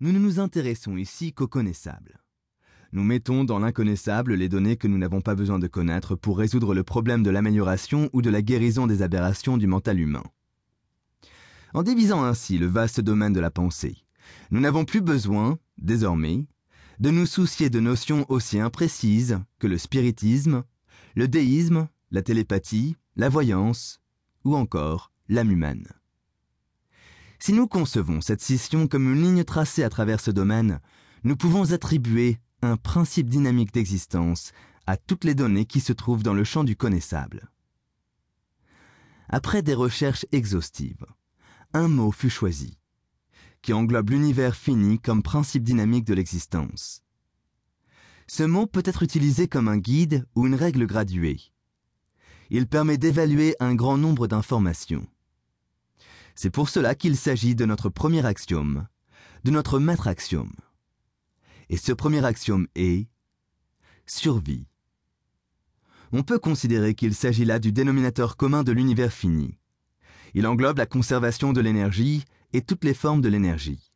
Nous ne nous intéressons ici qu'aux connaissables. Nous mettons dans l'inconnaissable les données que nous n'avons pas besoin de connaître pour résoudre le problème de l'amélioration ou de la guérison des aberrations du mental humain. En divisant ainsi le vaste domaine de la pensée, nous n'avons plus besoin, désormais, de nous soucier de notions aussi imprécises que le spiritisme, le déisme, la télépathie, la voyance ou encore l'âme humaine. Si nous concevons cette scission comme une ligne tracée à travers ce domaine, nous pouvons attribuer un principe dynamique d'existence à toutes les données qui se trouvent dans le champ du connaissable. Après des recherches exhaustives, un mot fut choisi, qui englobe l'univers fini comme principe dynamique de l'existence. Ce mot peut être utilisé comme un guide ou une règle graduée. Il permet d'évaluer un grand nombre d'informations. C'est pour cela qu'il s'agit de notre premier axiome, de notre maître axiome. Et ce premier axiome est survie. On peut considérer qu'il s'agit là du dénominateur commun de l'univers fini. Il englobe la conservation de l'énergie et toutes les formes de l'énergie.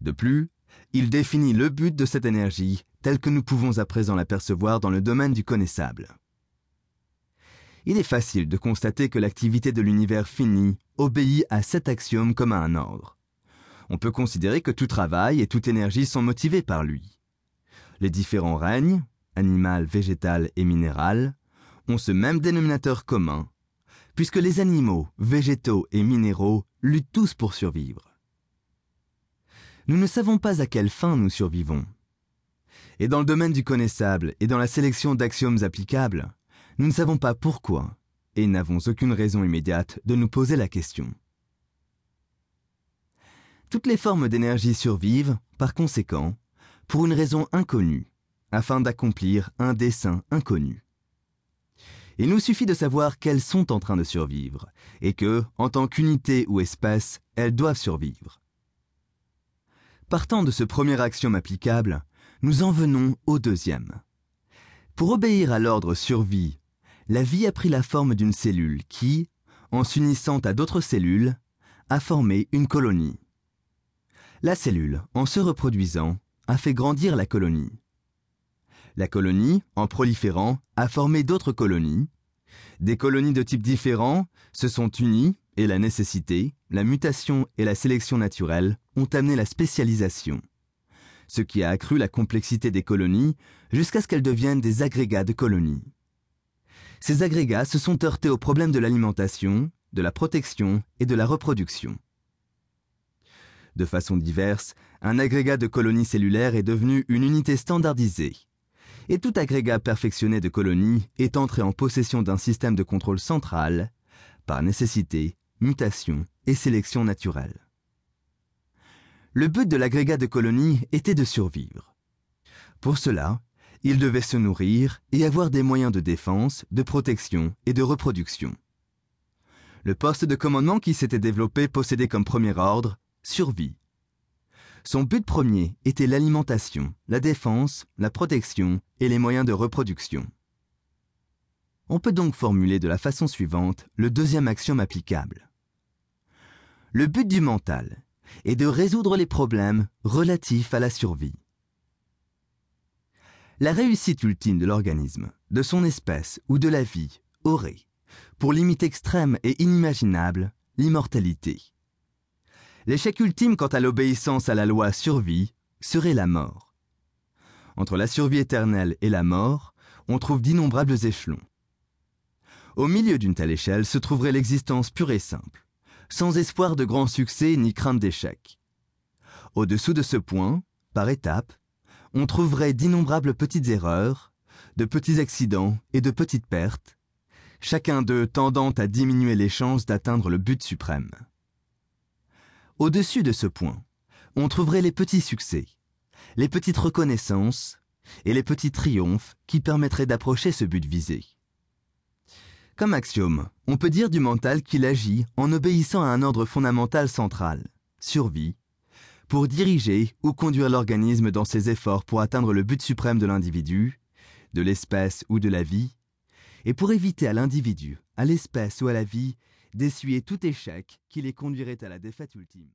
De plus, il définit le but de cette énergie tel que nous pouvons à présent l'apercevoir dans le domaine du connaissable il est facile de constater que l'activité de l'univers fini obéit à cet axiome comme à un ordre. On peut considérer que tout travail et toute énergie sont motivés par lui. Les différents règnes, animal, végétal et minéral, ont ce même dénominateur commun, puisque les animaux, végétaux et minéraux luttent tous pour survivre. Nous ne savons pas à quelle fin nous survivons. Et dans le domaine du connaissable et dans la sélection d'axiomes applicables, nous ne savons pas pourquoi et n'avons aucune raison immédiate de nous poser la question. Toutes les formes d'énergie survivent, par conséquent, pour une raison inconnue, afin d'accomplir un dessein inconnu. Il nous suffit de savoir qu'elles sont en train de survivre, et que, en tant qu'unité ou espèce, elles doivent survivre. Partant de ce premier axiome applicable, nous en venons au deuxième. Pour obéir à l'ordre survie la vie a pris la forme d'une cellule qui, en s'unissant à d'autres cellules, a formé une colonie. La cellule, en se reproduisant, a fait grandir la colonie. La colonie, en proliférant, a formé d'autres colonies. Des colonies de types différents se sont unies et la nécessité, la mutation et la sélection naturelle ont amené la spécialisation, ce qui a accru la complexité des colonies jusqu'à ce qu'elles deviennent des agrégats de colonies ces agrégats se sont heurtés aux problèmes de l'alimentation, de la protection et de la reproduction. De façon diverse, un agrégat de colonies cellulaires est devenu une unité standardisée. Et tout agrégat perfectionné de colonies est entré en possession d'un système de contrôle central, par nécessité, mutation et sélection naturelle. Le but de l'agrégat de colonies était de survivre. Pour cela, il devait se nourrir et avoir des moyens de défense, de protection et de reproduction. Le poste de commandement qui s'était développé possédait comme premier ordre survie. Son but premier était l'alimentation, la défense, la protection et les moyens de reproduction. On peut donc formuler de la façon suivante le deuxième axiome applicable. Le but du mental est de résoudre les problèmes relatifs à la survie. La réussite ultime de l'organisme, de son espèce ou de la vie aurait, pour limite extrême et inimaginable, l'immortalité. L'échec ultime quant à l'obéissance à la loi survie serait la mort. Entre la survie éternelle et la mort, on trouve d'innombrables échelons. Au milieu d'une telle échelle se trouverait l'existence pure et simple, sans espoir de grand succès ni crainte d'échec. Au-dessous de ce point, par étapes, on trouverait d'innombrables petites erreurs, de petits accidents et de petites pertes, chacun d'eux tendant à diminuer les chances d'atteindre le but suprême. Au-dessus de ce point, on trouverait les petits succès, les petites reconnaissances et les petits triomphes qui permettraient d'approcher ce but visé. Comme axiome, on peut dire du mental qu'il agit en obéissant à un ordre fondamental central, survie, pour diriger ou conduire l'organisme dans ses efforts pour atteindre le but suprême de l'individu, de l'espèce ou de la vie, et pour éviter à l'individu, à l'espèce ou à la vie d'essuyer tout échec qui les conduirait à la défaite ultime.